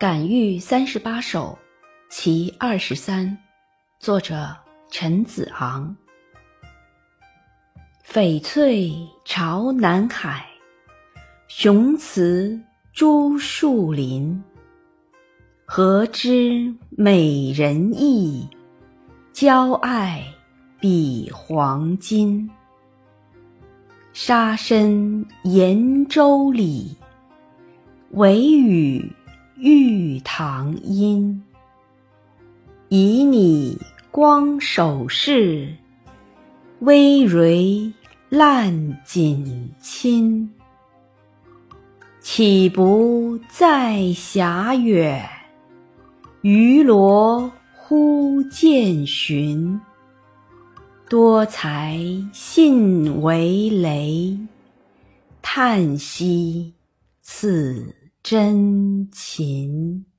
感遇三十八首，其二十三，作者陈子昂。翡翠朝南海，雄雌朱树林。何知美人意，娇爱比黄金。沙参延洲里，惟与。玉堂阴，以你光首饰，微蕤烂锦衾。岂不在遐远？鱼罗忽见寻。多才信为雷，叹息此。真情。